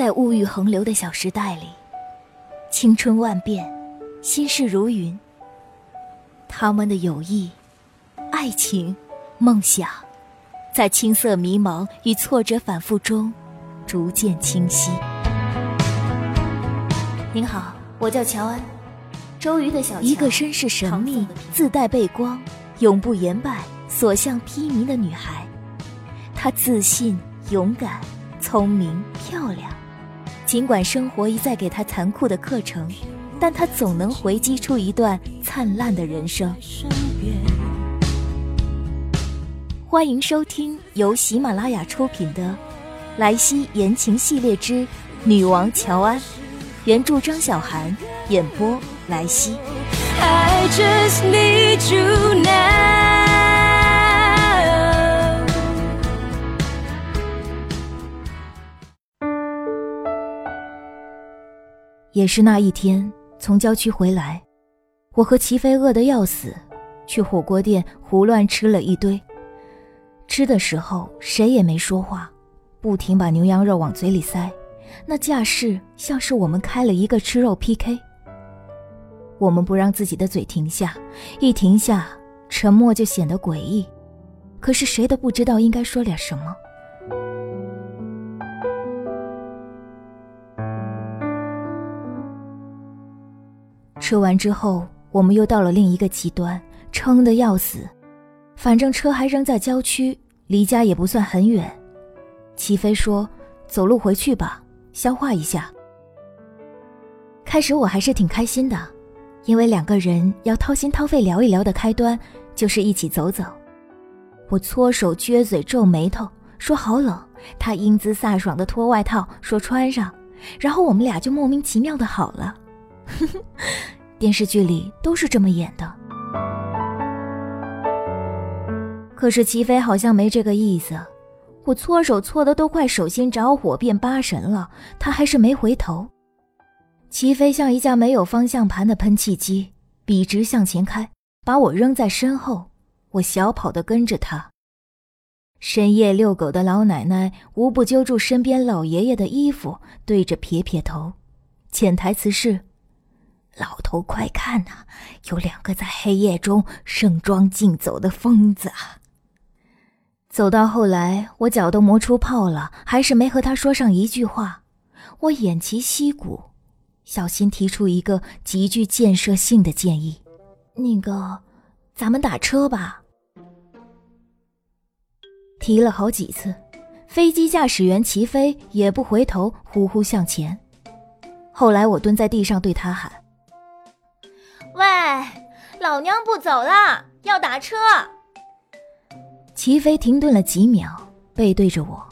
在物欲横流的小时代里，青春万变，心事如云。他们的友谊、爱情、梦想，在青涩迷茫与挫折反复中，逐渐清晰。您好，我叫乔安，周瑜的小一个身世神秘、自带背光、永不言败、所向披靡的女孩。她自信、勇敢、聪明、漂亮。尽管生活一再给他残酷的课程，但他总能回击出一段灿烂的人生。欢迎收听由喜马拉雅出品的《莱西言情系列之女王乔安》。原著张小涵，演播莱西。I just need you now. 也是那一天，从郊区回来，我和齐飞饿得要死，去火锅店胡乱吃了一堆。吃的时候谁也没说话，不停把牛羊肉往嘴里塞。那架势像是我们开了一个吃肉 PK。我们不让自己的嘴停下，一停下，沉默就显得诡异。可是谁都不知道应该说点什么。吃完之后，我们又到了另一个极端，撑得要死。反正车还扔在郊区，离家也不算很远。齐飞说：“走路回去吧。”消化一下。开始我还是挺开心的，因为两个人要掏心掏肺聊一聊的开端就是一起走走。我搓手撅嘴皱眉头，说好冷。他英姿飒爽的脱外套，说穿上。然后我们俩就莫名其妙的好了。电视剧里都是这么演的。可是齐飞好像没这个意思。我搓手搓的都快手心着火变八神了，他还是没回头。齐飞像一架没有方向盘的喷气机，笔直向前开，把我扔在身后。我小跑的跟着他。深夜遛狗的老奶奶无不揪住身边老爷爷的衣服，对着撇撇头，潜台词是：“老头快看呐，有两个在黑夜中盛装竞走的疯子啊！”走到后来，我脚都磨出泡了，还是没和他说上一句话。我偃旗息鼓，小心提出一个极具建设性的建议：“那个，咱们打车吧。”提了好几次，飞机驾驶员齐飞也不回头，呼呼向前。后来我蹲在地上对他喊：“喂，老娘不走了，要打车。”齐飞停顿了几秒，背对着我。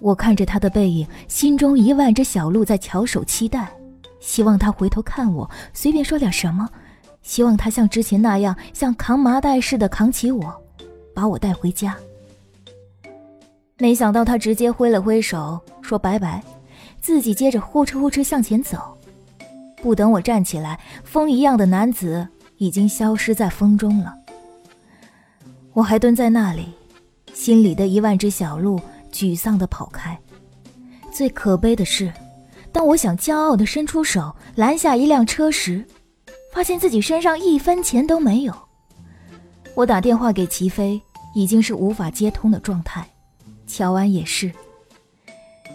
我看着他的背影，心中一万只小鹿在翘首期待，希望他回头看我，随便说点什么，希望他像之前那样，像扛麻袋似的扛起我，把我带回家。没想到他直接挥了挥手，说拜拜，自己接着呼哧呼哧向前走。不等我站起来，风一样的男子已经消失在风中了。我还蹲在那里，心里的一万只小鹿沮丧地跑开。最可悲的是，当我想骄傲地伸出手拦下一辆车时，发现自己身上一分钱都没有。我打电话给齐飞，已经是无法接通的状态，乔安也是。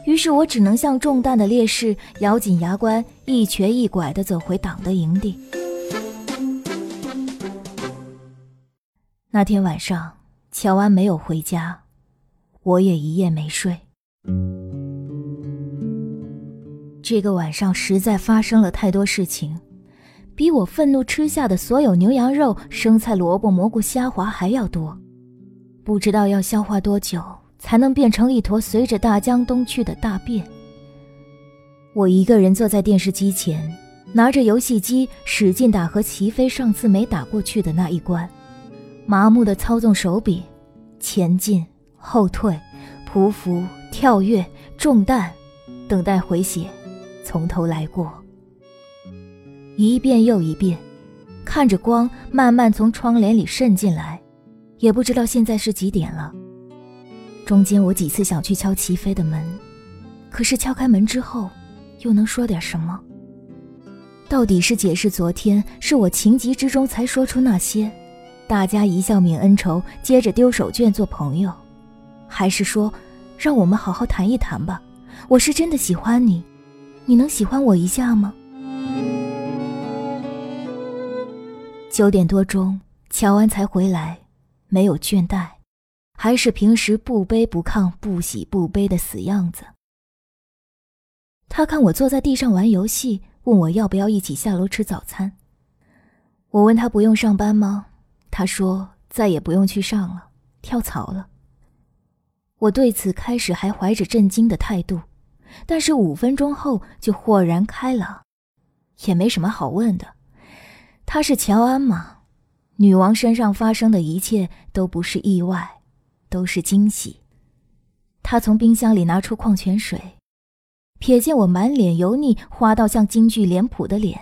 于是我只能像中弹的烈士，咬紧牙关，一瘸一拐地走回党的营地。那天晚上，乔安没有回家，我也一夜没睡。这个晚上实在发生了太多事情，比我愤怒吃下的所有牛羊肉、生菜、萝卜、蘑菇、虾滑还要多。不知道要消化多久才能变成一坨随着大江东去的大便。我一个人坐在电视机前，拿着游戏机使劲打和齐飞上次没打过去的那一关。麻木的操纵手柄，前进、后退、匍匐、跳跃、中弹，等待回血，从头来过。一遍又一遍，看着光慢慢从窗帘里渗进来，也不知道现在是几点了。中间我几次想去敲齐飞的门，可是敲开门之后，又能说点什么？到底是解释昨天是我情急之中才说出那些，大家一笑泯恩仇，接着丢手绢做朋友，还是说，让我们好好谈一谈吧？我是真的喜欢你，你能喜欢我一下吗？九点多钟，乔安才回来，没有倦怠，还是平时不卑不亢、不喜不悲的死样子。他看我坐在地上玩游戏，问我要不要一起下楼吃早餐。我问他不用上班吗？他说再也不用去上了，跳槽了。我对此开始还怀着震惊的态度，但是五分钟后就豁然开朗，也没什么好问的。他是乔安吗？女王身上发生的一切都不是意外，都是惊喜。他从冰箱里拿出矿泉水，瞥见我满脸油腻、花到像京剧脸谱的脸，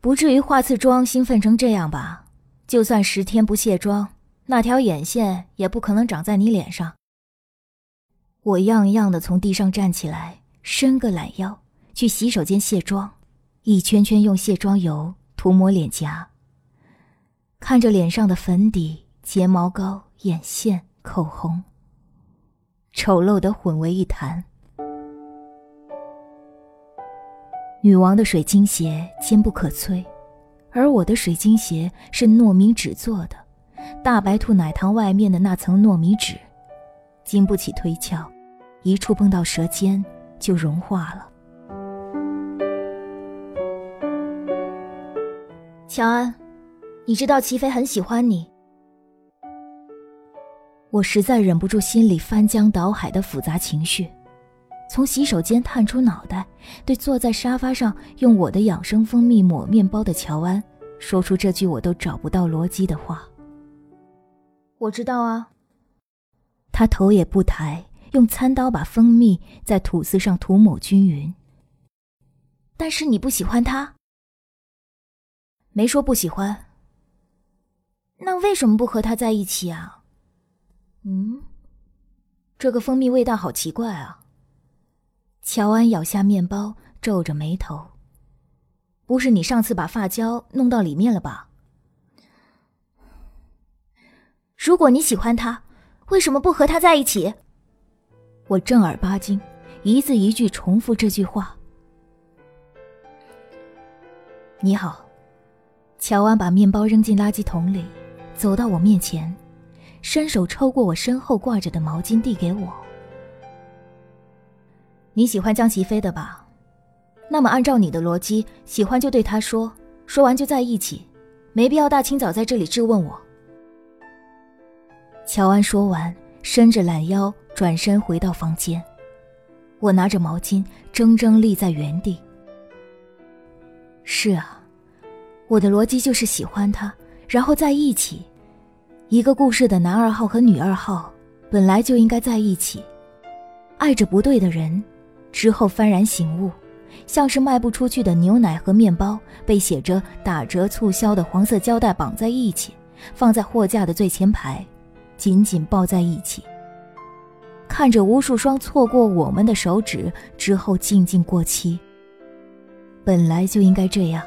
不至于化次妆兴奋成这样吧？就算十天不卸妆，那条眼线也不可能长在你脸上。我样样的从地上站起来，伸个懒腰，去洗手间卸妆。一圈圈用卸妆油涂抹脸颊，看着脸上的粉底、睫毛膏、眼线、口红，丑陋的混为一谈。女王的水晶鞋坚不可摧，而我的水晶鞋是糯米纸做的，大白兔奶糖外面的那层糯米纸，经不起推敲，一触碰到舌尖就融化了。乔安，你知道齐飞很喜欢你。我实在忍不住心里翻江倒海的复杂情绪，从洗手间探出脑袋，对坐在沙发上用我的养生蜂蜜抹面包的乔安，说出这句我都找不到逻辑的话。我知道啊。他头也不抬，用餐刀把蜂蜜在吐司上涂抹均匀。但是你不喜欢他。没说不喜欢，那为什么不和他在一起啊？嗯，这个蜂蜜味道好奇怪啊。乔安咬下面包，皱着眉头。不是你上次把发胶弄到里面了吧？如果你喜欢他，为什么不和他在一起？我正儿八经，一字一句重复这句话。你好。乔安把面包扔进垃圾桶里，走到我面前，伸手抽过我身后挂着的毛巾，递给我。你喜欢江齐飞的吧？那么按照你的逻辑，喜欢就对他说，说完就在一起，没必要大清早在这里质问我。乔安说完，伸着懒腰，转身回到房间。我拿着毛巾，怔怔立在原地。是啊。我的逻辑就是喜欢他，然后在一起。一个故事的男二号和女二号本来就应该在一起，爱着不对的人，之后幡然醒悟，像是卖不出去的牛奶和面包被写着打折促销的黄色胶带绑在一起，放在货架的最前排，紧紧抱在一起。看着无数双错过我们的手指之后静静过期，本来就应该这样。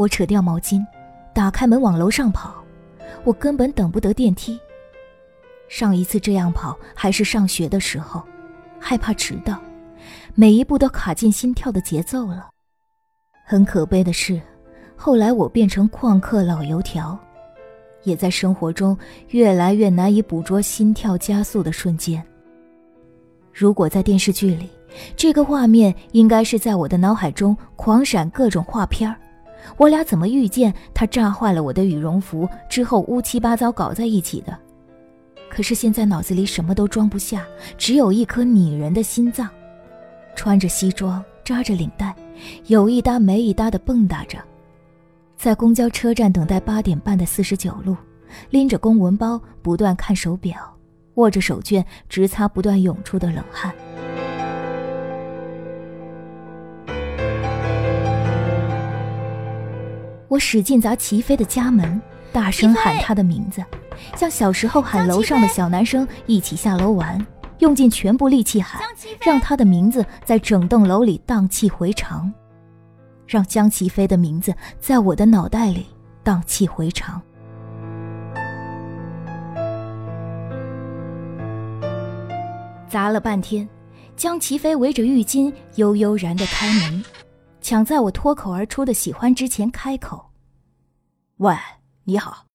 我扯掉毛巾，打开门往楼上跑。我根本等不得电梯。上一次这样跑还是上学的时候，害怕迟到，每一步都卡进心跳的节奏了。很可悲的是，后来我变成旷课老油条，也在生活中越来越难以捕捉心跳加速的瞬间。如果在电视剧里，这个画面应该是在我的脑海中狂闪各种画片儿。我俩怎么遇见？他炸坏了我的羽绒服之后，乌七八糟搞在一起的。可是现在脑子里什么都装不下，只有一颗拟人的心脏。穿着西装，扎着领带，有一搭没一搭的蹦跶着，在公交车站等待八点半的四十九路，拎着公文包，不断看手表，握着手绢，直擦不断涌出的冷汗。我使劲砸齐飞的家门，大声喊他的名字，像小时候喊楼上的小男生一起下楼玩，用尽全部力气喊，让他的名字在整栋楼里荡气回肠，让江齐飞的名字在我的脑袋里荡气回肠。砸了半天，江齐飞围着浴巾悠悠然的开门。抢在我脱口而出的喜欢之前开口：“喂，你好，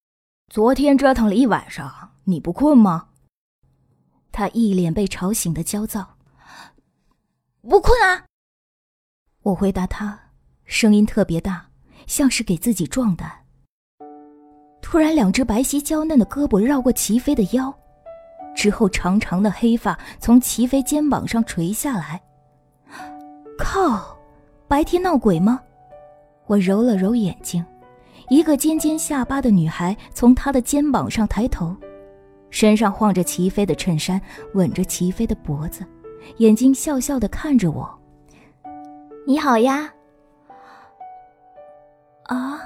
昨天折腾了一晚上，你不困吗？”他一脸被吵醒的焦躁。“不困啊。”我回答他，声音特别大，像是给自己壮胆。突然，两只白皙娇嫩的胳膊绕过齐飞的腰，之后长长的黑发从齐飞肩膀上垂下来。靠！白天闹鬼吗？我揉了揉眼睛，一个尖尖下巴的女孩从他的肩膀上抬头，身上晃着齐飞的衬衫，吻着齐飞的脖子，眼睛笑笑的看着我。你好呀。啊！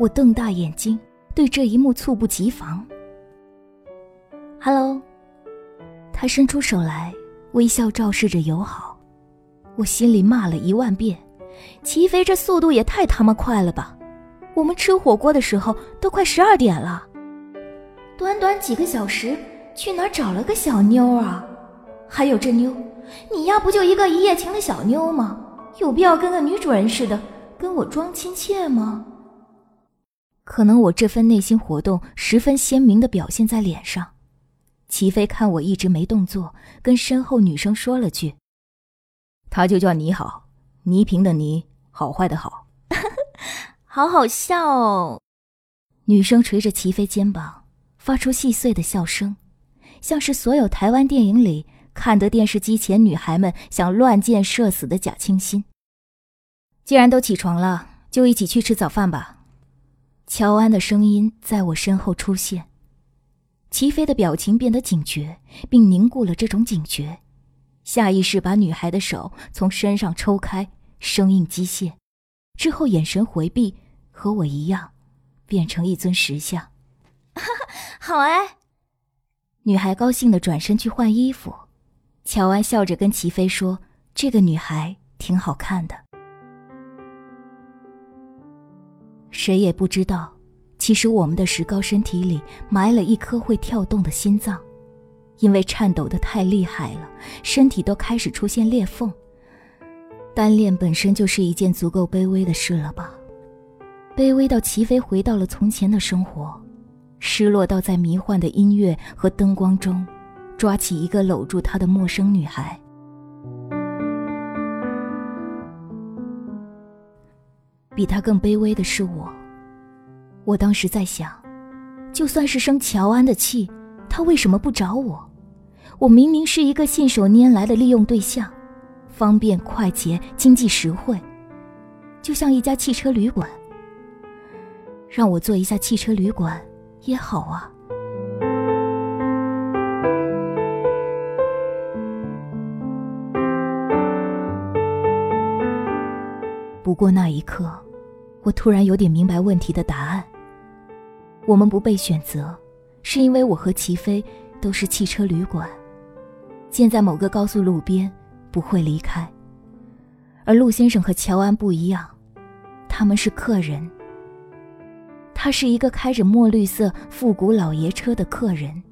我瞪大眼睛，对这一幕猝不及防。Hello，他伸出手来，微笑昭示着友好。我心里骂了一万遍：“齐飞这速度也太他妈快了吧！我们吃火锅的时候都快十二点了，短短几个小时去哪找了个小妞啊？还有这妞，你丫不就一个一夜情的小妞吗？有必要跟个女主人似的跟我装亲切吗？”可能我这份内心活动十分鲜明的表现在脸上。齐飞看我一直没动作，跟身后女生说了句。他就叫你好，倪萍的倪，好坏的好，好好笑哦。女生捶着齐飞肩膀，发出细碎的笑声，像是所有台湾电影里看得电视机前女孩们想乱箭射死的假清新。既然都起床了，就一起去吃早饭吧。乔安的声音在我身后出现，齐飞的表情变得警觉，并凝固了这种警觉。下意识把女孩的手从身上抽开，生硬机械，之后眼神回避，和我一样，变成一尊石像。好哎！女孩高兴的转身去换衣服，乔安笑着跟齐飞说：“这个女孩挺好看的。”谁也不知道，其实我们的石膏身体里埋了一颗会跳动的心脏。因为颤抖的太厉害了，身体都开始出现裂缝。单恋本身就是一件足够卑微的事了吧？卑微到齐飞回到了从前的生活，失落到在迷幻的音乐和灯光中，抓起一个搂住他的陌生女孩。比他更卑微的是我。我当时在想，就算是生乔安的气，他为什么不找我？我明明是一个信手拈来的利用对象，方便快捷、经济实惠，就像一家汽车旅馆。让我做一下汽车旅馆也好啊。不过那一刻，我突然有点明白问题的答案。我们不被选择，是因为我和齐飞都是汽车旅馆。建在某个高速路边，不会离开。而陆先生和乔安不一样，他们是客人。他是一个开着墨绿色复古老爷车的客人，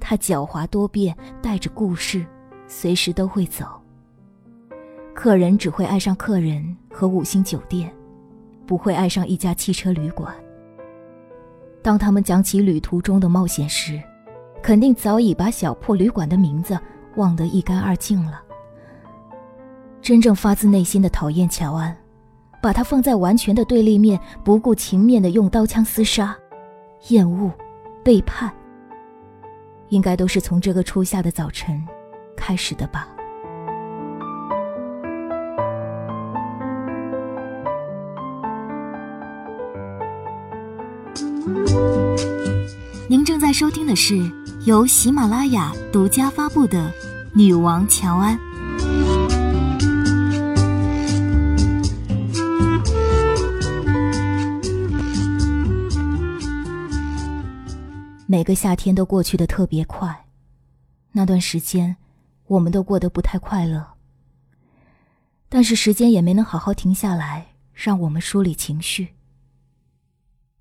他狡猾多变，带着故事，随时都会走。客人只会爱上客人和五星酒店，不会爱上一家汽车旅馆。当他们讲起旅途中的冒险时，肯定早已把小破旅馆的名字。忘得一干二净了。真正发自内心的讨厌乔安，把他放在完全的对立面，不顾情面的用刀枪厮杀，厌恶，背叛，应该都是从这个初夏的早晨开始的吧。您正在收听的是由喜马拉雅独家发布的女王乔安。每个夏天都过去的特别快那段时间我们都过得不太快乐。但是时间也没能好好停下来让我们梳理情绪。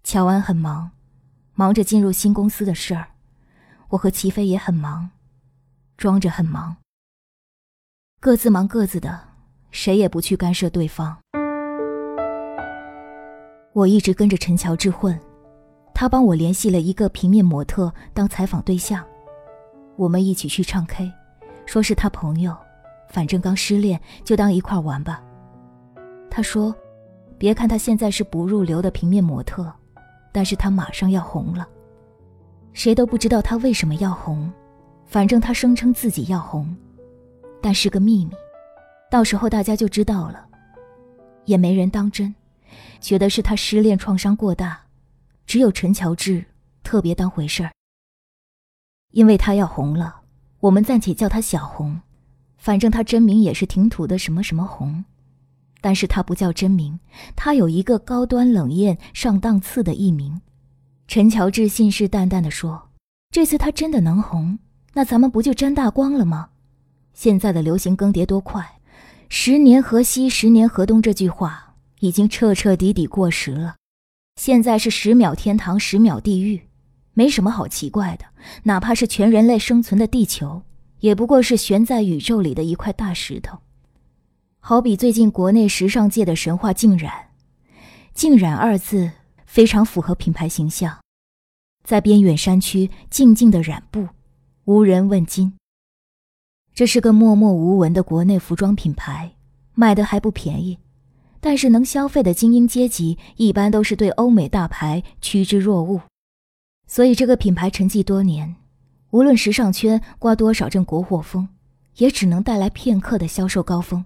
乔安很忙忙着进入新公司的事儿；我和齐飞也很忙，装着很忙，各自忙各自的，谁也不去干涉对方。我一直跟着陈乔治混，他帮我联系了一个平面模特当采访对象，我们一起去唱 K，说是他朋友。反正刚失恋，就当一块玩吧。他说：“别看他现在是不入流的平面模特，但是他马上要红了。谁都不知道他为什么要红，反正他声称自己要红，但是个秘密。到时候大家就知道了。也没人当真，觉得是他失恋创伤过大。只有陈乔治特别当回事儿，因为他要红了，我们暂且叫他小红。”反正他真名也是挺土的，什么什么红，但是他不叫真名，他有一个高端冷艳上档次的艺名。陈乔治信誓旦旦地说：“这次他真的能红，那咱们不就沾大光了吗？”现在的流行更迭多快，“十年河西，十年河东”这句话已经彻彻底底过时了。现在是十秒天堂，十秒地狱，没什么好奇怪的，哪怕是全人类生存的地球。也不过是悬在宇宙里的一块大石头，好比最近国内时尚界的神话“静染”，“静染”二字非常符合品牌形象，在边远山区静静的染布，无人问津。这是个默默无闻的国内服装品牌，卖的还不便宜，但是能消费的精英阶级一般都是对欧美大牌趋之若鹜，所以这个品牌沉寂多年。无论时尚圈刮多少阵国货风，也只能带来片刻的销售高峰。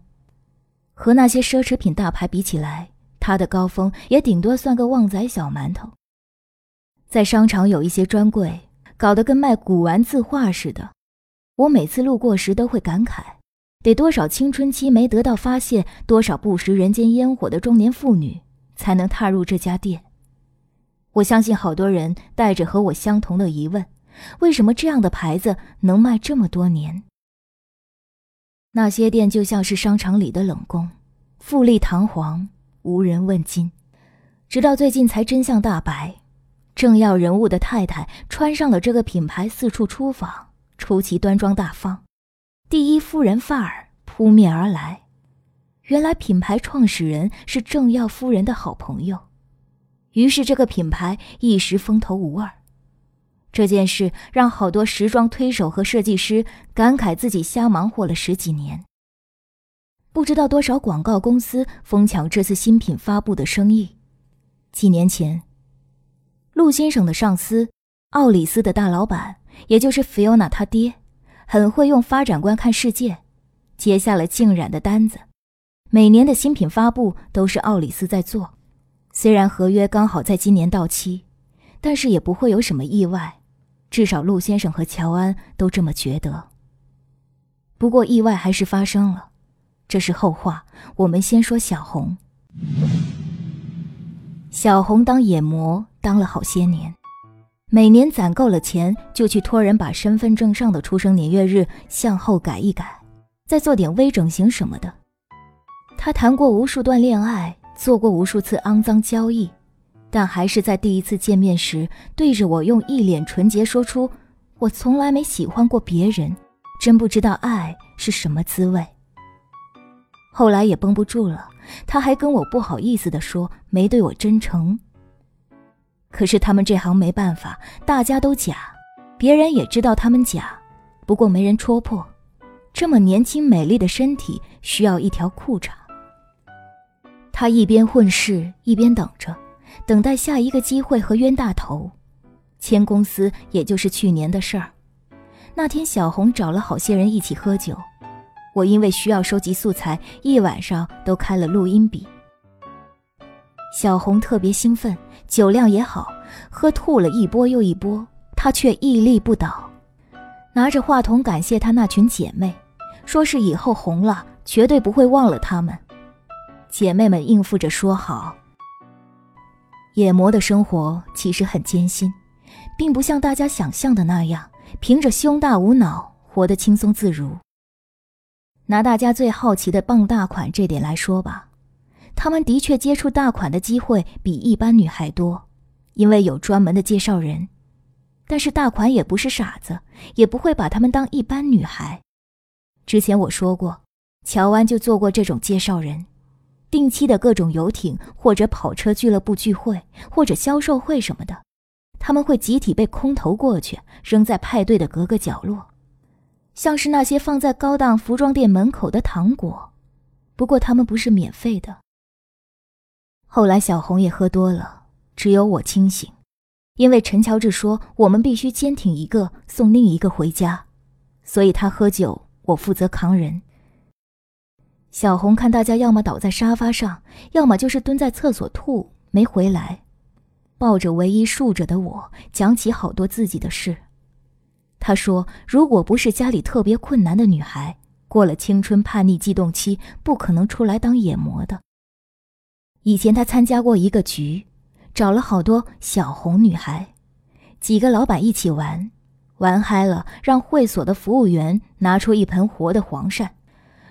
和那些奢侈品大牌比起来，它的高峰也顶多算个旺仔小馒头。在商场有一些专柜，搞得跟卖古玩字画似的。我每次路过时都会感慨：得多少青春期没得到发泄，多少不食人间烟火的中年妇女，才能踏入这家店？我相信好多人带着和我相同的疑问。为什么这样的牌子能卖这么多年？那些店就像是商场里的冷宫，富丽堂皇，无人问津。直到最近才真相大白，政要人物的太太穿上了这个品牌四处出访，出奇端庄大方，第一夫人范儿扑面而来。原来品牌创始人是政要夫人的好朋友，于是这个品牌一时风头无二。这件事让好多时装推手和设计师感慨自己瞎忙活了十几年。不知道多少广告公司疯抢这次新品发布的生意。几年前，陆先生的上司奥里斯的大老板，也就是菲欧娜他爹，很会用发展观看世界，接下了静染的单子。每年的新品发布都是奥里斯在做，虽然合约刚好在今年到期，但是也不会有什么意外。至少陆先生和乔安都这么觉得。不过意外还是发生了，这是后话。我们先说小红。小红当眼模当了好些年，每年攒够了钱，就去托人把身份证上的出生年月日向后改一改，再做点微整形什么的。她谈过无数段恋爱，做过无数次肮脏交易。但还是在第一次见面时，对着我用一脸纯洁说出：“我从来没喜欢过别人，真不知道爱是什么滋味。”后来也绷不住了，他还跟我不好意思地说：“没对我真诚。”可是他们这行没办法，大家都假，别人也知道他们假，不过没人戳破。这么年轻美丽的身体需要一条裤衩。他一边混世，一边等着。等待下一个机会和冤大头，签公司也就是去年的事儿。那天小红找了好些人一起喝酒，我因为需要收集素材，一晚上都开了录音笔。小红特别兴奋，酒量也好，喝吐了一波又一波，她却屹立不倒，拿着话筒感谢她那群姐妹，说是以后红了绝对不会忘了她们。姐妹们应付着说好。野魔的生活其实很艰辛，并不像大家想象的那样，凭着胸大无脑，活得轻松自如。拿大家最好奇的傍大款这点来说吧，他们的确接触大款的机会比一般女孩多，因为有专门的介绍人。但是大款也不是傻子，也不会把他们当一般女孩。之前我说过，乔安就做过这种介绍人，定期的各种游艇或者跑车俱乐部聚会或者销售会什么的，他们会集体被空投过去，扔在派对的各个角落，像是那些放在高档服装店门口的糖果。不过他们不是免费的。后来小红也喝多了，只有我清醒。因为陈乔治说我们必须坚挺一个送另一个回家，所以他喝酒，我负责扛人。小红看大家要么倒在沙发上，要么就是蹲在厕所吐，没回来，抱着唯一竖着的我，讲起好多自己的事。她说，如果不是家里特别困难的女孩，过了青春叛逆悸动期，不可能出来当野模的。以前她参加过一个局。找了好多小红女孩，几个老板一起玩，玩嗨了，让会所的服务员拿出一盆活的黄鳝，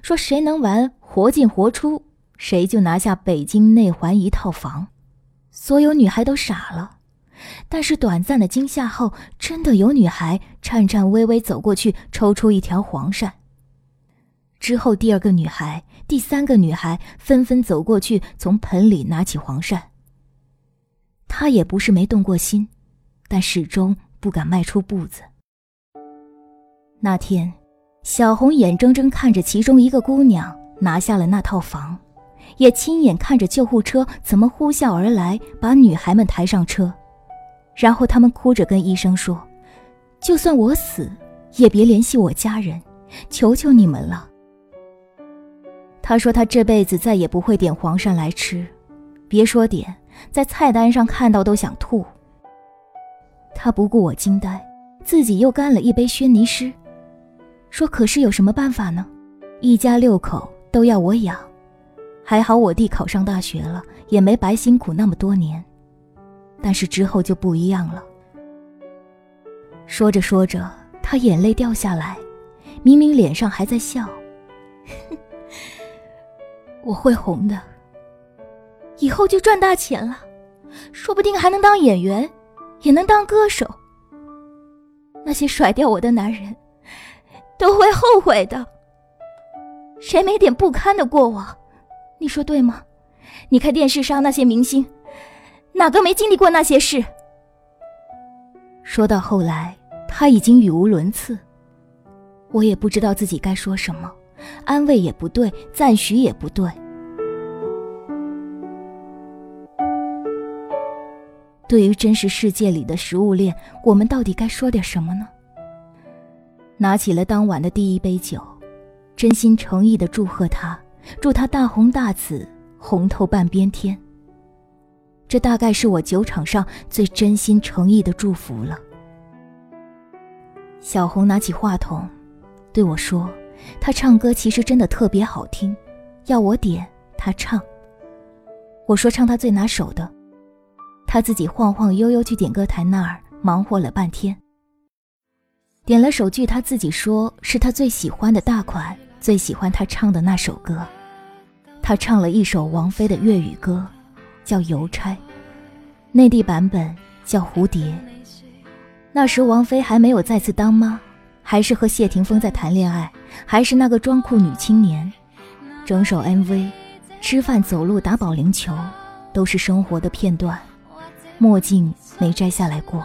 说谁能玩活进活出，谁就拿下北京内环一套房。所有女孩都傻了，但是短暂的惊吓后，真的有女孩颤颤巍巍走过去，抽出一条黄鳝。之后，第二个女孩、第三个女孩纷纷走过去，从盆里拿起黄鳝。他也不是没动过心，但始终不敢迈出步子。那天，小红眼睁睁看着其中一个姑娘拿下了那套房，也亲眼看着救护车怎么呼啸而来，把女孩们抬上车，然后他们哭着跟医生说：“就算我死，也别联系我家人，求求你们了。”他说他这辈子再也不会点黄鳝来吃，别说点。在菜单上看到都想吐。他不顾我惊呆，自己又干了一杯轩尼诗，说：“可是有什么办法呢？一家六口都要我养，还好我弟考上大学了，也没白辛苦那么多年。但是之后就不一样了。”说着说着，他眼泪掉下来，明明脸上还在笑。我会红的。以后就赚大钱了，说不定还能当演员，也能当歌手。那些甩掉我的男人，都会后悔的。谁没点不堪的过往？你说对吗？你看电视上那些明星，哪个没经历过那些事？说到后来，他已经语无伦次，我也不知道自己该说什么，安慰也不对，赞许也不对。对于真实世界里的食物链，我们到底该说点什么呢？拿起了当晚的第一杯酒，真心诚意的祝贺他，祝他大红大紫，红透半边天。这大概是我酒场上最真心诚意的祝福了。小红拿起话筒，对我说：“他唱歌其实真的特别好听，要我点他唱。”我说：“唱他最拿手的。”他自己晃晃悠悠去点歌台那儿忙活了半天，点了首句他自己说是他最喜欢的大款，最喜欢他唱的那首歌。他唱了一首王菲的粤语歌，叫《邮差》，内地版本叫《蝴蝶》。那时王菲还没有再次当妈，还是和谢霆锋在谈恋爱，还是那个装酷女青年。整首 MV，吃饭、走路、打保龄球，都是生活的片段。墨镜没摘下来过。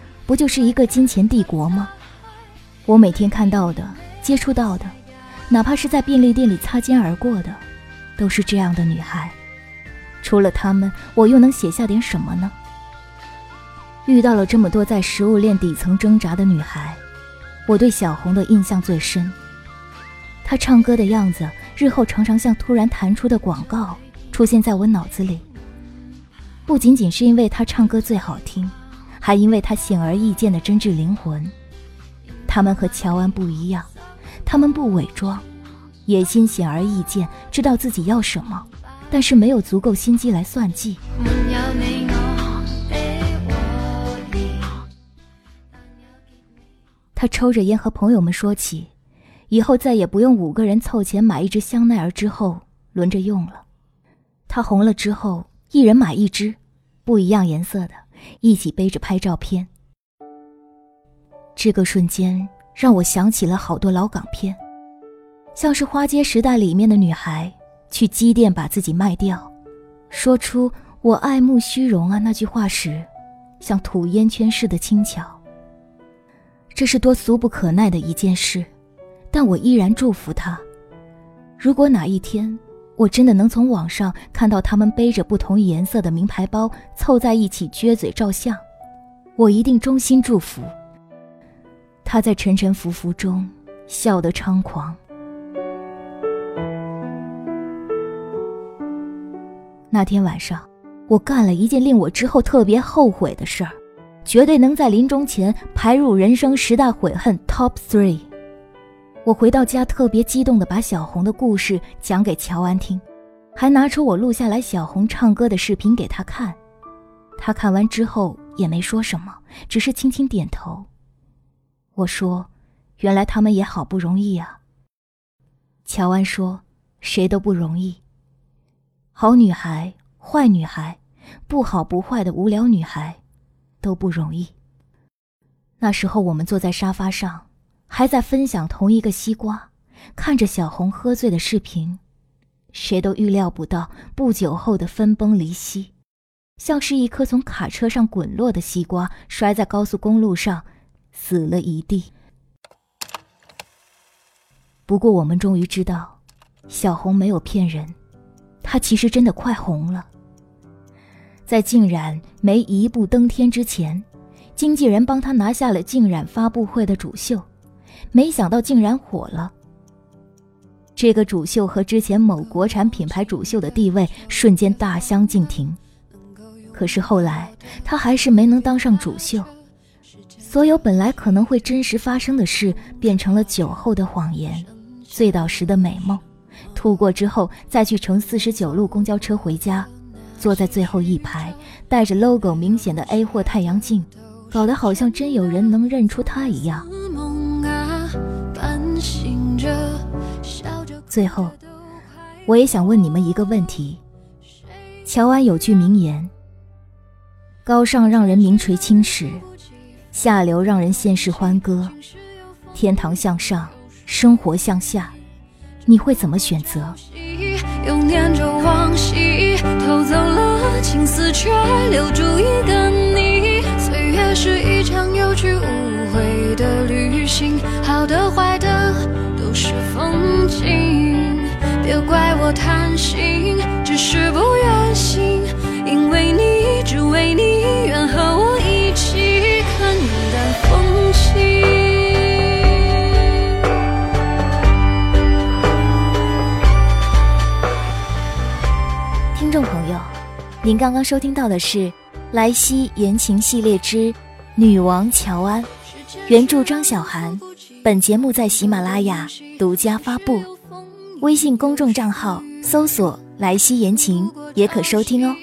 不就是一个金钱帝国吗？我每天看到的、接触到的，哪怕是在便利店里擦肩而过的，都是这样的女孩。除了她们，我又能写下点什么呢？遇到了这么多在食物链底层挣扎的女孩，我对小红的印象最深。她唱歌的样子，日后常常像突然弹出的广告出现在我脑子里。不仅仅是因为她唱歌最好听，还因为他显而易见的真挚灵魂。他们和乔安不一样，他们不伪装，野心显而易见，知道自己要什么，但是没有足够心机来算计。他抽着烟和朋友们说起，以后再也不用五个人凑钱买一支香奈儿，之后轮着用了。他红了之后，一人买一支，不一样颜色的，一起背着拍照片。这个瞬间让我想起了好多老港片，像是《花街时代》里面的女孩去机店把自己卖掉，说出“我爱慕虚荣啊”那句话时，像吐烟圈似的轻巧。这是多俗不可耐的一件事，但我依然祝福他。如果哪一天我真的能从网上看到他们背着不同颜色的名牌包凑在一起撅嘴照相，我一定衷心祝福。他在沉沉浮浮中笑得猖狂。那天晚上，我干了一件令我之后特别后悔的事儿。绝对能在临终前排入人生十大悔恨 Top Three。我回到家特别激动地把小红的故事讲给乔安听，还拿出我录下来小红唱歌的视频给他看。他看完之后也没说什么，只是轻轻点头。我说：“原来他们也好不容易啊。”乔安说：“谁都不容易。好女孩、坏女孩、不好不坏的无聊女孩。”都不容易。那时候我们坐在沙发上，还在分享同一个西瓜，看着小红喝醉的视频，谁都预料不到不久后的分崩离析，像是一颗从卡车上滚落的西瓜，摔在高速公路上，死了一地。不过我们终于知道，小红没有骗人，她其实真的快红了。在静冉没一步登天之前，经纪人帮她拿下了静冉发布会的主秀，没想到竟然火了。这个主秀和之前某国产品牌主秀的地位瞬间大相径庭。可是后来他还是没能当上主秀，所有本来可能会真实发生的事变成了酒后的谎言，醉倒时的美梦，吐过之后再去乘四十九路公交车回家。坐在最后一排，戴着 logo 明显的 A 货太阳镜，搞得好像真有人能认出他一样。醒着，笑着最后，我也想问你们一个问题：乔安有句名言，“高尚让人名垂青史，下流让人现世欢歌，天堂向上，生活向下，你会怎么选择？”又念着往昔，偷走了青丝，却留住一个你。岁月是一场有去无回的旅旅行，好的坏的都是风景。别怪我贪心，只是不愿醒，因为你，只为你，愿和我一起看淡风轻。听众朋友，您刚刚收听到的是《莱西言情系列之女王乔安》，原著张小涵。本节目在喜马拉雅独家发布，微信公众账号搜索“莱西言情”也可收听哦。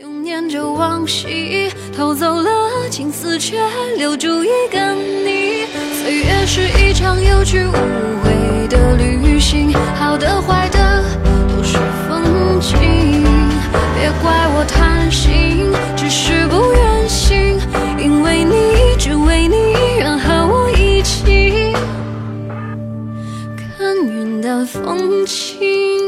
用念着往昔，偷走了青丝，却留住一个你。岁月是一场有去无回的旅行，好的坏的都是风景。别怪我贪心，只是不愿醒，因为你，只为你，的风景